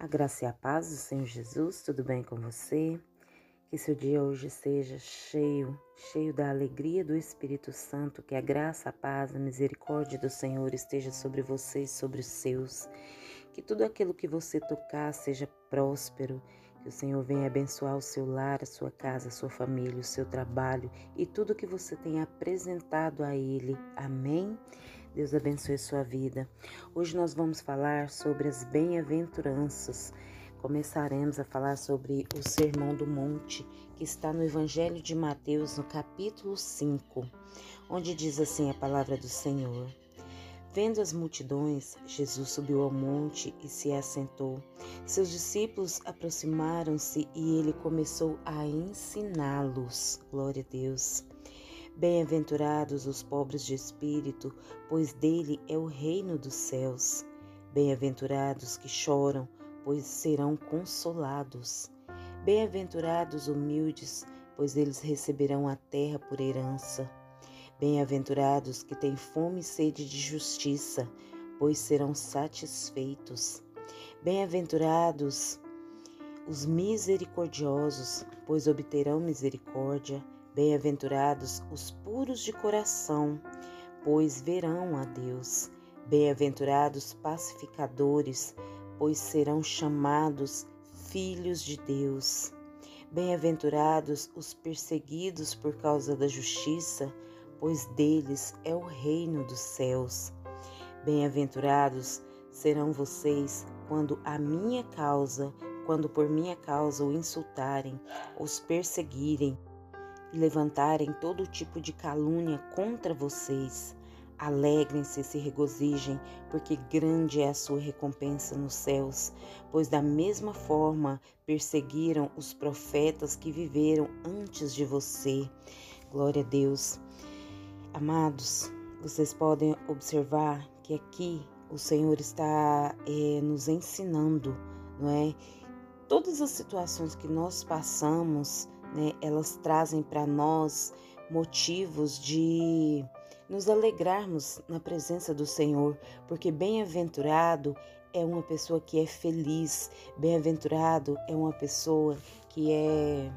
A graça e a paz do Senhor Jesus, tudo bem com você? Que seu dia hoje seja cheio, cheio da alegria do Espírito Santo, que a graça, a paz, a misericórdia do Senhor esteja sobre você e sobre os seus. Que tudo aquilo que você tocar seja próspero, que o Senhor venha abençoar o seu lar, a sua casa, a sua família, o seu trabalho e tudo que você tem apresentado a Ele. Amém? Deus abençoe sua vida. Hoje nós vamos falar sobre as bem-aventuranças. Começaremos a falar sobre o Sermão do Monte, que está no Evangelho de Mateus, no capítulo 5, onde diz assim a palavra do Senhor. Vendo as multidões, Jesus subiu ao monte e se assentou. Seus discípulos aproximaram-se e ele começou a ensiná-los. Glória a Deus. Bem-aventurados os pobres de espírito, pois dele é o reino dos céus. Bem-aventurados que choram, pois serão consolados. Bem-aventurados humildes, pois eles receberão a terra por herança. Bem-aventurados que têm fome e sede de justiça, pois serão satisfeitos. Bem-aventurados os misericordiosos, pois obterão misericórdia. Bem-aventurados os puros de coração, pois verão a Deus. Bem-aventurados pacificadores, pois serão chamados filhos de Deus. Bem-aventurados os perseguidos por causa da justiça, pois deles é o reino dos céus. Bem-aventurados serão vocês quando a minha causa, quando por minha causa o insultarem, os perseguirem levantarem todo tipo de calúnia contra vocês. Alegrem-se e se regozijem, porque grande é a sua recompensa nos céus, pois da mesma forma perseguiram os profetas que viveram antes de você. Glória a Deus. Amados, vocês podem observar que aqui o Senhor está é, nos ensinando, não é? Todas as situações que nós passamos, né, elas trazem para nós motivos de nos alegrarmos na presença do Senhor, porque bem-aventurado é uma pessoa que é feliz, bem-aventurado é uma pessoa que é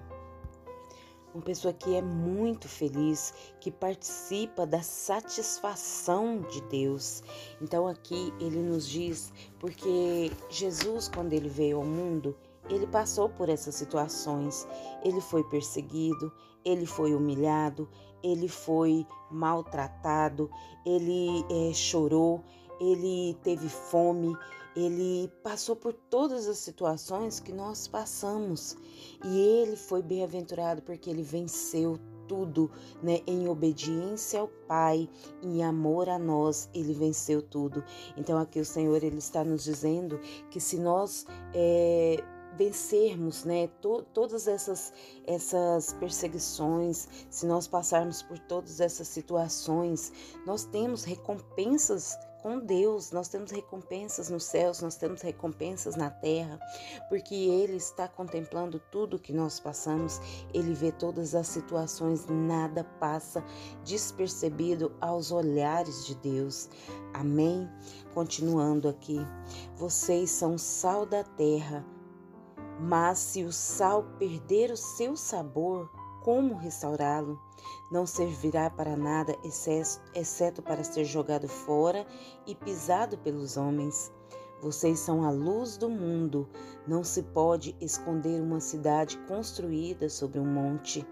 uma pessoa que é muito feliz, que participa da satisfação de Deus. Então aqui ele nos diz, porque Jesus quando ele veio ao mundo, ele passou por essas situações. Ele foi perseguido, ele foi humilhado, ele foi maltratado, ele é, chorou, ele teve fome, ele passou por todas as situações que nós passamos. E ele foi bem-aventurado porque ele venceu tudo, né? Em obediência ao Pai, em amor a nós, ele venceu tudo. Então aqui o Senhor ele está nos dizendo que se nós é, vencermos, né, to todas essas essas perseguições, se nós passarmos por todas essas situações, nós temos recompensas com Deus, nós temos recompensas nos céus, nós temos recompensas na terra, porque Ele está contemplando tudo que nós passamos, Ele vê todas as situações, nada passa despercebido aos olhares de Deus. Amém? Continuando aqui, vocês são sal da terra mas se o sal perder o seu sabor, como restaurá-lo? Não servirá para nada, exceto para ser jogado fora e pisado pelos homens. Vocês são a luz do mundo. Não se pode esconder uma cidade construída sobre um monte.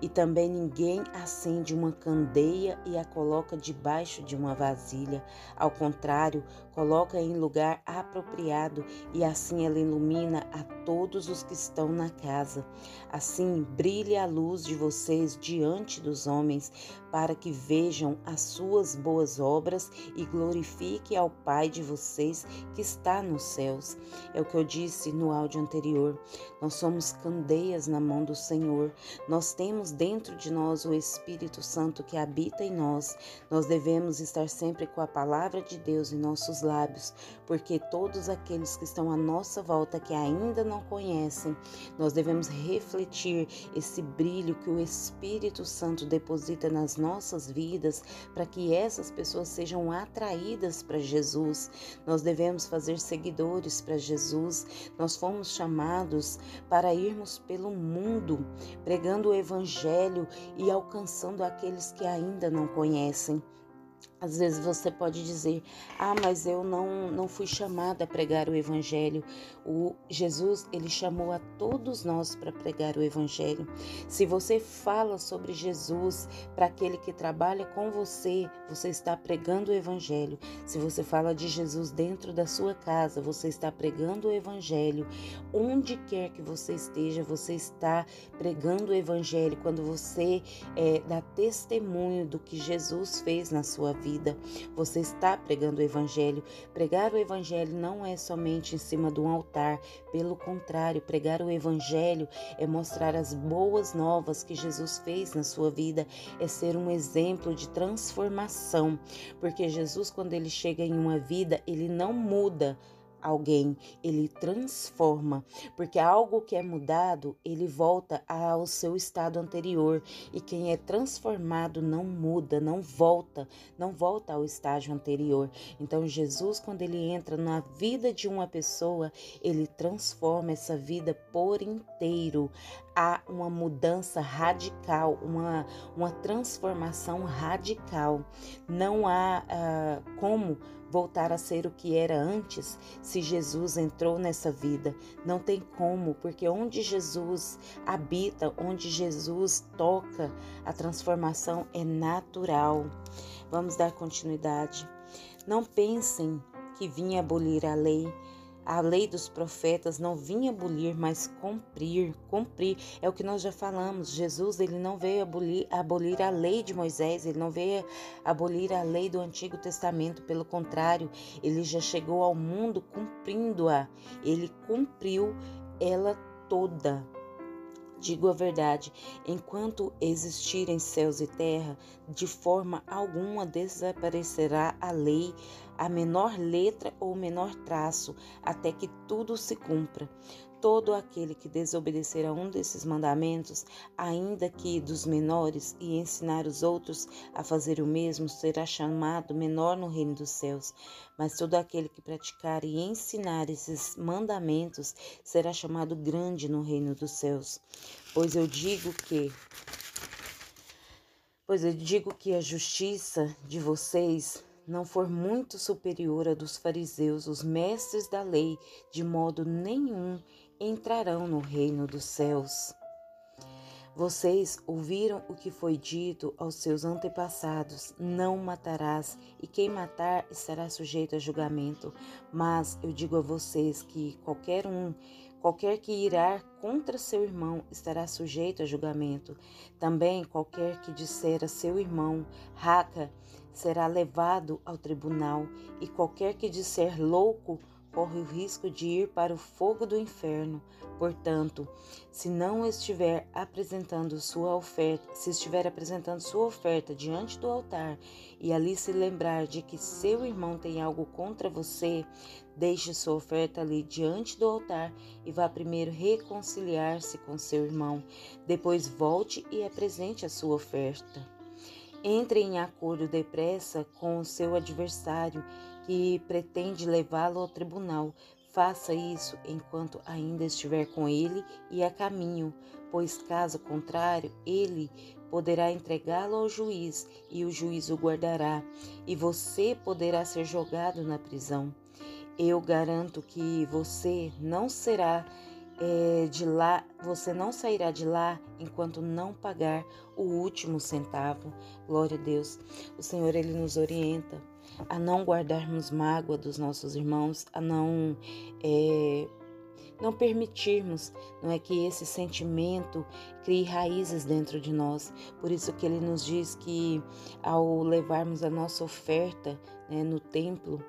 E também ninguém acende uma candeia e a coloca debaixo de uma vasilha. Ao contrário, coloca em lugar apropriado e assim ela ilumina a todos os que estão na casa. Assim brilhe a luz de vocês diante dos homens, para que vejam as suas boas obras e glorifique ao Pai de vocês que está nos céus. É o que eu disse no áudio anterior. Nós somos candeias na mão do Senhor. Nós temos dentro de nós o Espírito Santo que habita em nós. Nós devemos estar sempre com a palavra de Deus em nossos lábios, porque todos aqueles que estão à nossa volta que ainda não conhecem, nós devemos refletir esse brilho que o Espírito Santo deposita nas nossas vidas para que essas pessoas sejam atraídas para Jesus. Nós devemos fazer seguidores para Jesus. Nós fomos chamados para irmos pelo mundo pregando o evangelho e alcançando aqueles que ainda não conhecem. Às vezes você pode dizer: "Ah, mas eu não não fui chamada a pregar o evangelho". O Jesus, ele chamou a todos nós para pregar o evangelho. Se você fala sobre Jesus para aquele que trabalha com você, você está pregando o evangelho. Se você fala de Jesus dentro da sua casa, você está pregando o evangelho. Onde quer que você esteja, você está pregando o evangelho quando você é, dá testemunho do que Jesus fez na sua vida vida. Você está pregando o Evangelho. Pregar o Evangelho não é somente em cima de um altar, pelo contrário, pregar o Evangelho é mostrar as boas novas que Jesus fez na sua vida, é ser um exemplo de transformação, porque Jesus, quando ele chega em uma vida, ele não muda alguém, ele transforma, porque algo que é mudado, ele volta ao seu estado anterior, e quem é transformado não muda, não volta, não volta ao estágio anterior. Então Jesus, quando ele entra na vida de uma pessoa, ele transforma essa vida por inteiro. Há uma mudança radical, uma, uma transformação radical. Não há uh, como voltar a ser o que era antes se Jesus entrou nessa vida. Não tem como, porque onde Jesus habita, onde Jesus toca, a transformação é natural. Vamos dar continuidade. Não pensem que vim abolir a lei. A lei dos profetas não vinha abolir, mas cumprir, cumprir. É o que nós já falamos. Jesus, ele não veio abolir, abolir a lei de Moisés, ele não veio abolir a lei do Antigo Testamento, pelo contrário, ele já chegou ao mundo cumprindo-a. Ele cumpriu ela toda. Digo a verdade, enquanto existirem céus e terra, de forma alguma desaparecerá a lei, a menor letra ou menor traço, até que tudo se cumpra. Todo aquele que desobedecer a um desses mandamentos, ainda que dos menores, e ensinar os outros a fazer o mesmo, será chamado menor no reino dos céus. Mas todo aquele que praticar e ensinar esses mandamentos será chamado grande no reino dos céus. Pois eu digo que Pois eu digo que a justiça de vocês não for muito superior à dos fariseus, os mestres da lei, de modo nenhum entrarão no reino dos céus. Vocês ouviram o que foi dito aos seus antepassados: não matarás, e quem matar estará sujeito a julgamento. Mas eu digo a vocês que qualquer um, qualquer que irá contra seu irmão estará sujeito a julgamento. Também qualquer que disser a seu irmão, raca, será levado ao tribunal, e qualquer que disser louco, corre o risco de ir para o fogo do inferno. Portanto, se não estiver apresentando sua oferta, se estiver apresentando sua oferta diante do altar e ali se lembrar de que seu irmão tem algo contra você, deixe sua oferta ali diante do altar e vá primeiro reconciliar-se com seu irmão. Depois volte e apresente a sua oferta. Entre em acordo depressa com o seu adversário que pretende levá-lo ao tribunal. Faça isso enquanto ainda estiver com ele e a caminho, pois caso contrário, ele poderá entregá-lo ao juiz e o juiz o guardará, e você poderá ser jogado na prisão. Eu garanto que você não será é, de lá, você não sairá de lá enquanto não pagar o último centavo. Glória a Deus. O Senhor ele nos orienta a não guardarmos mágoa dos nossos irmãos, a não é, não permitirmos, não é que esse sentimento crie raízes dentro de nós. Por isso que ele nos diz que ao levarmos a nossa oferta né, no templo,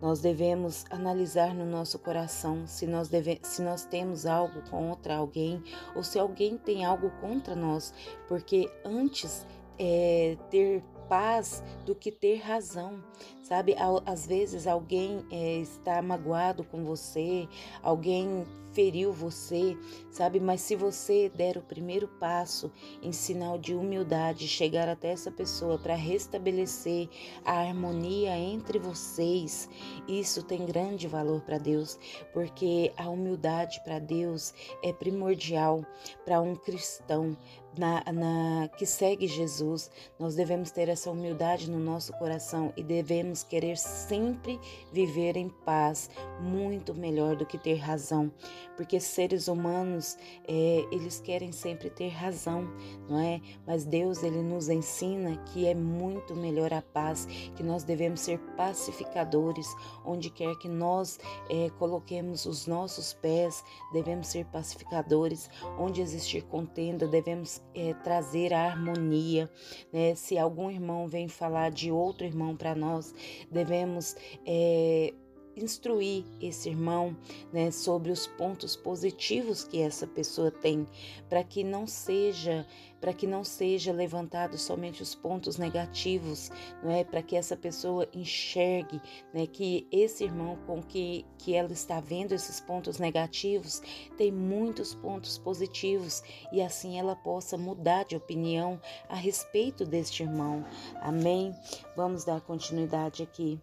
nós devemos analisar no nosso coração se nós, deve, se nós temos algo contra alguém ou se alguém tem algo contra nós, porque antes é, ter paz do que ter razão. Sabe, às vezes alguém é, está magoado com você, alguém feriu você, sabe? Mas se você der o primeiro passo em sinal de humildade, chegar até essa pessoa para restabelecer a harmonia entre vocês, isso tem grande valor para Deus, porque a humildade para Deus é primordial para um cristão, na, na, que segue Jesus, nós devemos ter essa humildade no nosso coração e devemos querer sempre viver em paz, muito melhor do que ter razão, porque seres humanos é, eles querem sempre ter razão, não é? Mas Deus ele nos ensina que é muito melhor a paz, que nós devemos ser pacificadores, onde quer que nós é, coloquemos os nossos pés, devemos ser pacificadores, onde existir contenda, devemos é, trazer a harmonia. Né? Se algum irmão vem falar de outro irmão para nós, devemos é, instruir esse irmão né, sobre os pontos positivos que essa pessoa tem, para que não seja para que não seja levantado somente os pontos negativos, não é? Para que essa pessoa enxergue, né, que esse irmão com que que ela está vendo esses pontos negativos tem muitos pontos positivos e assim ela possa mudar de opinião a respeito deste irmão. Amém. Vamos dar continuidade aqui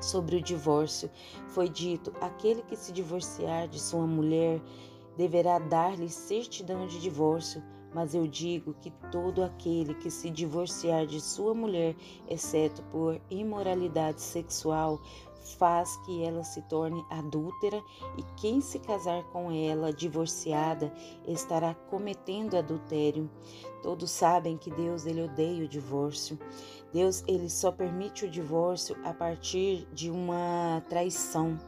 sobre o divórcio, foi dito: aquele que se divorciar de sua mulher deverá dar-lhe certidão de divórcio. Mas eu digo que todo aquele que se divorciar de sua mulher, exceto por imoralidade sexual, faz que ela se torne adúltera, e quem se casar com ela divorciada estará cometendo adultério. Todos sabem que Deus ele odeia o divórcio. Deus ele só permite o divórcio a partir de uma traição.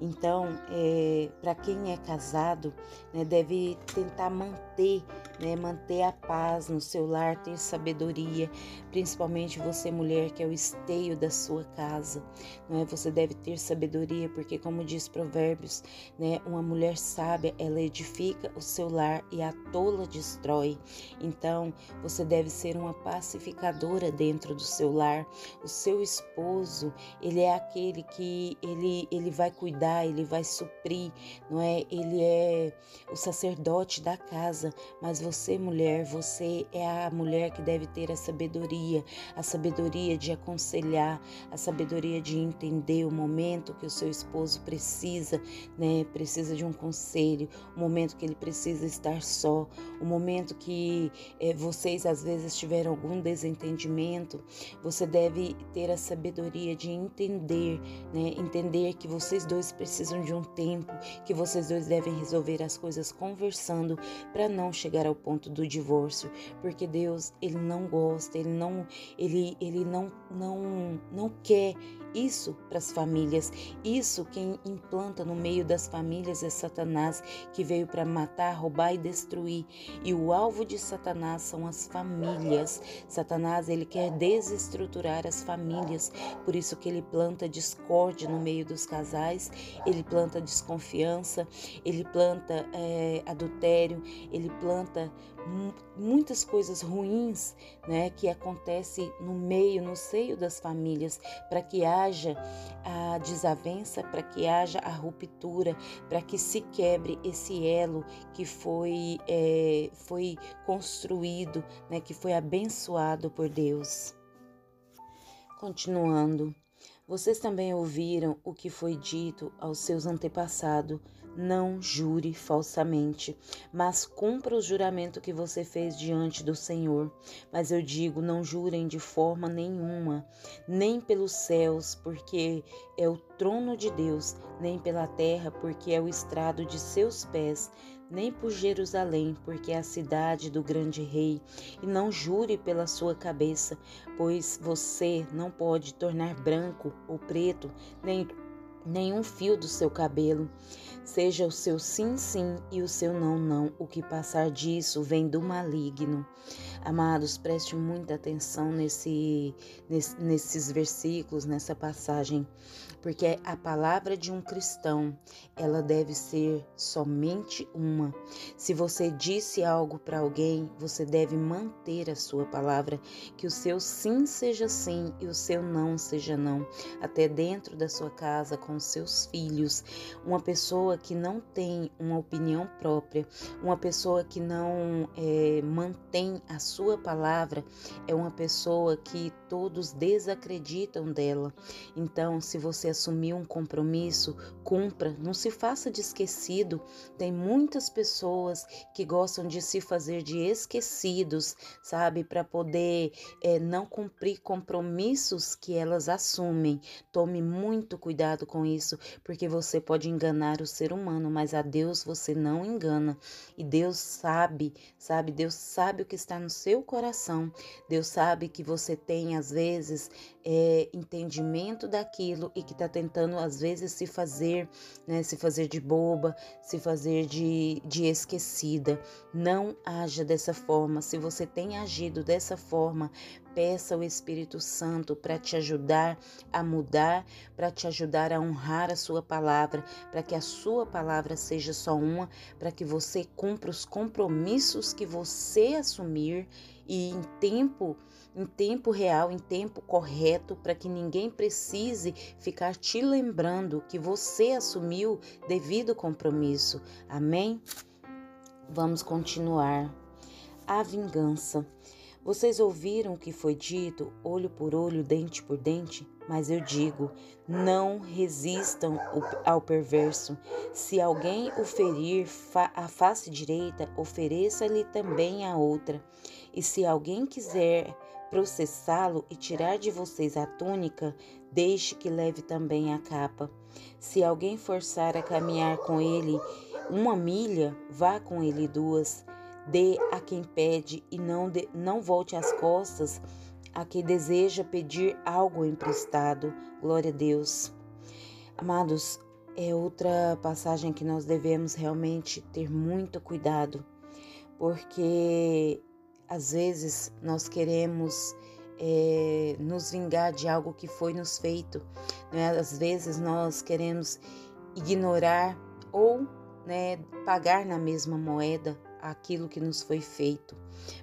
Então, é, para quem é casado, né, deve tentar manter, né, manter a paz no seu lar, ter sabedoria, principalmente você mulher que é o esteio da sua casa, não é? Você deve ter sabedoria, porque como diz Provérbios, né, uma mulher sábia ela edifica o seu lar e a tola destrói. Então, você deve ser uma pacificadora dentro do seu lar. O seu esposo, ele é aquele que ele ele vai cuidar ele vai suprir, não é? Ele é o sacerdote da casa, mas você, mulher, você é a mulher que deve ter a sabedoria, a sabedoria de aconselhar, a sabedoria de entender o momento que o seu esposo precisa, né? Precisa de um conselho, o momento que ele precisa estar só, o momento que é, vocês às vezes tiveram algum desentendimento, você deve ter a sabedoria de entender, né? Entender que vocês dois precisam de um tempo, que vocês dois devem resolver as coisas conversando para não chegar ao ponto do divórcio, porque Deus, ele não gosta, ele não ele ele não não não quer isso para as famílias. Isso quem implanta no meio das famílias é Satanás, que veio para matar, roubar e destruir. E o alvo de Satanás são as famílias. Satanás, ele quer desestruturar as famílias. Por isso que ele planta discórdia no meio dos casais, ele planta desconfiança, ele planta é, adultério, ele planta muitas coisas ruins, né, que acontece no meio, no seio das famílias, para que haja a desavença, para que haja a ruptura, para que se quebre esse elo que foi é, foi construído, né, que foi abençoado por Deus. Continuando, vocês também ouviram o que foi dito aos seus antepassados não jure falsamente, mas cumpra o juramento que você fez diante do Senhor. Mas eu digo: não jurem de forma nenhuma, nem pelos céus, porque é o trono de Deus, nem pela terra, porque é o estrado de seus pés, nem por Jerusalém, porque é a cidade do grande rei, e não jure pela sua cabeça, pois você não pode tornar branco ou preto, nem nenhum fio do seu cabelo. Seja o seu sim, sim e o seu não, não. O que passar disso vem do maligno. Amados, preste muita atenção nesse, nesse, nesses versículos, nessa passagem. Porque a palavra de um cristão, ela deve ser somente uma. Se você disse algo para alguém, você deve manter a sua palavra, que o seu sim seja sim e o seu não seja não, até dentro da sua casa com seus filhos. Uma pessoa que não tem uma opinião própria, uma pessoa que não é, mantém a sua palavra, é uma pessoa que todos desacreditam dela. Então, se você assumir um compromisso, cumpra, não se faça de esquecido. Tem muitas pessoas que gostam de se fazer de esquecidos, sabe, para poder é, não cumprir compromissos que elas assumem. Tome muito cuidado com isso, porque você pode enganar o ser humano, mas a Deus você não engana. E Deus sabe, sabe, Deus sabe o que está no seu coração. Deus sabe que você tem às vezes é, entendimento daquilo e que está tentando às vezes se fazer, né, se fazer de boba, se fazer de, de esquecida. Não haja dessa forma. Se você tem agido dessa forma, peça ao Espírito Santo para te ajudar a mudar, para te ajudar a honrar a sua palavra, para que a sua palavra seja só uma, para que você cumpra os compromissos que você assumir e em tempo em tempo real, em tempo correto, para que ninguém precise ficar te lembrando que você assumiu devido compromisso. Amém? Vamos continuar. A vingança. Vocês ouviram o que foi dito, olho por olho, dente por dente? Mas eu digo: não resistam ao perverso. Se alguém o ferir a face direita, ofereça-lhe também a outra. E se alguém quiser processá-lo e tirar de vocês a túnica, deixe que leve também a capa. Se alguém forçar a caminhar com ele uma milha, vá com ele duas. Dê a quem pede e não, de, não volte as costas a quem deseja pedir algo emprestado. Glória a Deus. Amados, é outra passagem que nós devemos realmente ter muito cuidado, porque às vezes nós queremos é, nos vingar de algo que foi nos feito, né? às vezes nós queremos ignorar ou né, pagar na mesma moeda aquilo que nos foi feito.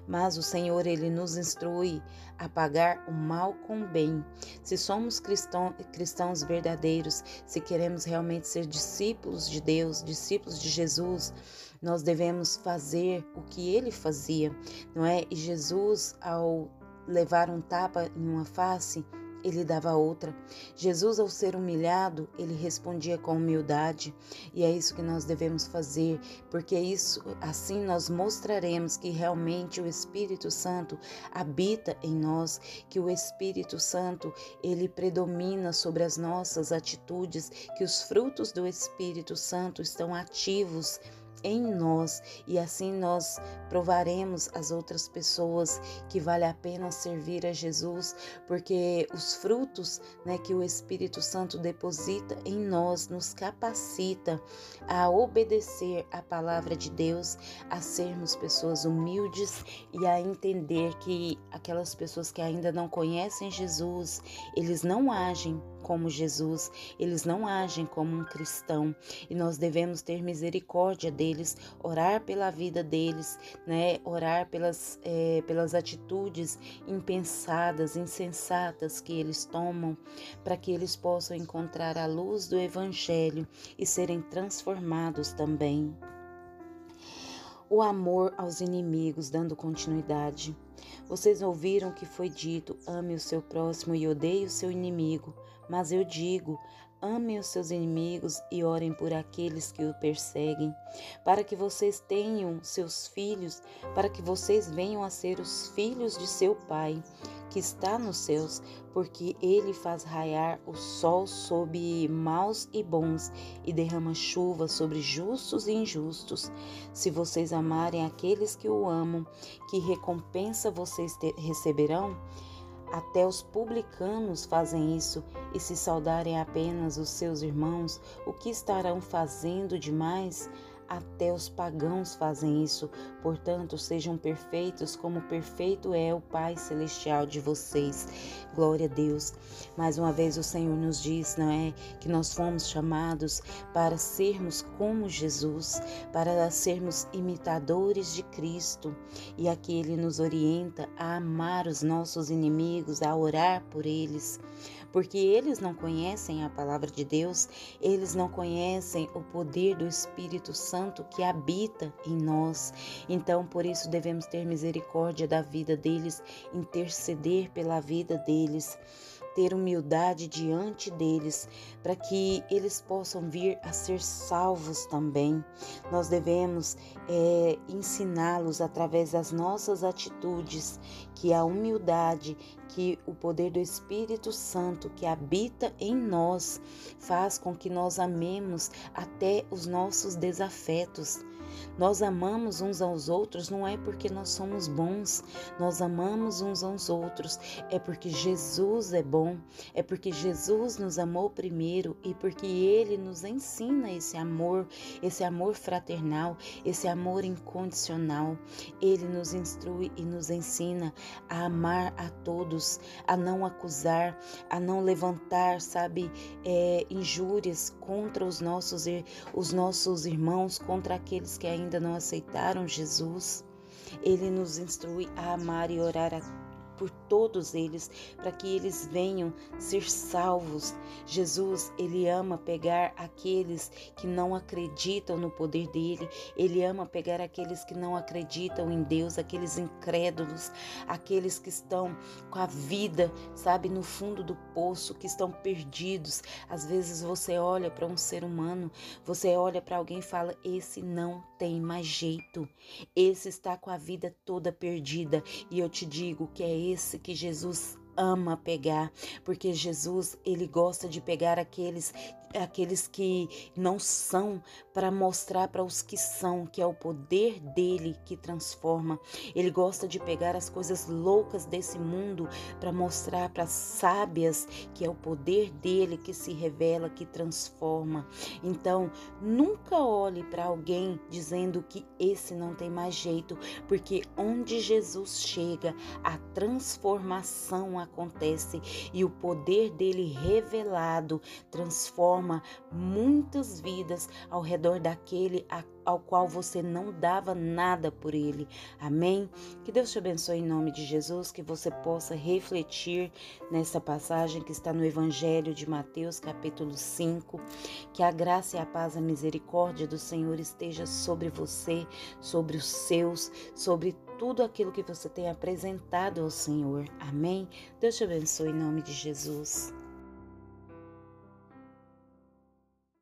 Mas o Senhor, ele nos instrui a pagar o mal com o bem. Se somos cristão, cristãos verdadeiros, se queremos realmente ser discípulos de Deus, discípulos de Jesus, nós devemos fazer o que ele fazia, não é? E Jesus, ao levar um tapa em uma face, ele dava outra. Jesus, ao ser humilhado, ele respondia com humildade, e é isso que nós devemos fazer, porque isso assim nós mostraremos que realmente o Espírito Santo habita em nós, que o Espírito Santo ele predomina sobre as nossas atitudes, que os frutos do Espírito Santo estão ativos em nós e assim nós provaremos às outras pessoas que vale a pena servir a Jesus, porque os frutos, né, que o Espírito Santo deposita em nós nos capacita a obedecer a palavra de Deus, a sermos pessoas humildes e a entender que aquelas pessoas que ainda não conhecem Jesus, eles não agem como Jesus, eles não agem como um cristão e nós devemos ter misericórdia deles, orar pela vida deles, né? Orar pelas, é, pelas atitudes impensadas, insensatas que eles tomam, para que eles possam encontrar a luz do Evangelho e serem transformados também. O amor aos inimigos, dando continuidade. Vocês ouviram que foi dito: ame o seu próximo e odeie o seu inimigo. Mas eu digo: amem os seus inimigos e orem por aqueles que o perseguem, para que vocês tenham seus filhos, para que vocês venham a ser os filhos de seu Pai, que está nos céus, porque ele faz raiar o sol sobre maus e bons e derrama chuva sobre justos e injustos. Se vocês amarem aqueles que o amam, que recompensa vocês receberão? Até os publicanos fazem isso, e se saudarem apenas os seus irmãos, o que estarão fazendo demais? Até os pagãos fazem isso. Portanto, sejam perfeitos como perfeito é o Pai celestial de vocês. Glória a Deus. Mais uma vez o Senhor nos diz, não é, que nós fomos chamados para sermos como Jesus, para sermos imitadores de Cristo. E aqui ele nos orienta a amar os nossos inimigos, a orar por eles porque eles não conhecem a palavra de Deus, eles não conhecem o poder do Espírito Santo que habita em nós. Então, por isso devemos ter misericórdia da vida deles, interceder pela vida deles ter humildade diante deles, para que eles possam vir a ser salvos também. Nós devemos é, ensiná-los através das nossas atitudes, que a humildade, que o poder do Espírito Santo que habita em nós faz com que nós amemos até os nossos desafetos. Nós amamos uns aos outros não é porque nós somos bons, nós amamos uns aos outros. É porque Jesus é bom, é porque Jesus nos amou primeiro e porque ele nos ensina esse amor, esse amor fraternal, esse amor incondicional. Ele nos instrui e nos ensina a amar a todos, a não acusar, a não levantar, sabe, é, injúrias contra os nossos, os nossos irmãos, contra aqueles que ainda não aceitaram Jesus. Ele nos instrui a amar e orar por todos eles, para que eles venham ser salvos. Jesus, ele ama pegar aqueles que não acreditam no poder dele, ele ama pegar aqueles que não acreditam em Deus, aqueles incrédulos, aqueles que estão com a vida, sabe, no fundo do poço, que estão perdidos. Às vezes você olha para um ser humano, você olha para alguém e fala: esse não tem mais jeito, esse está com a vida toda perdida. E eu te digo que é esse que Jesus ama pegar, porque Jesus, ele gosta de pegar aqueles aqueles que não são para mostrar para os que são, que é o poder dele que transforma. Ele gosta de pegar as coisas loucas desse mundo para mostrar para as sábias que é o poder dele que se revela, que transforma. Então, nunca olhe para alguém dizendo que esse não tem mais jeito, porque onde Jesus chega, a transformação acontece e o poder dele revelado transforma transforma muitas vidas ao redor daquele ao qual você não dava nada por ele. Amém? Que Deus te abençoe em nome de Jesus, que você possa refletir nessa passagem que está no Evangelho de Mateus, capítulo 5. Que a graça e a paz, a misericórdia do Senhor esteja sobre você, sobre os seus, sobre tudo aquilo que você tem apresentado ao Senhor. Amém? Deus te abençoe em nome de Jesus.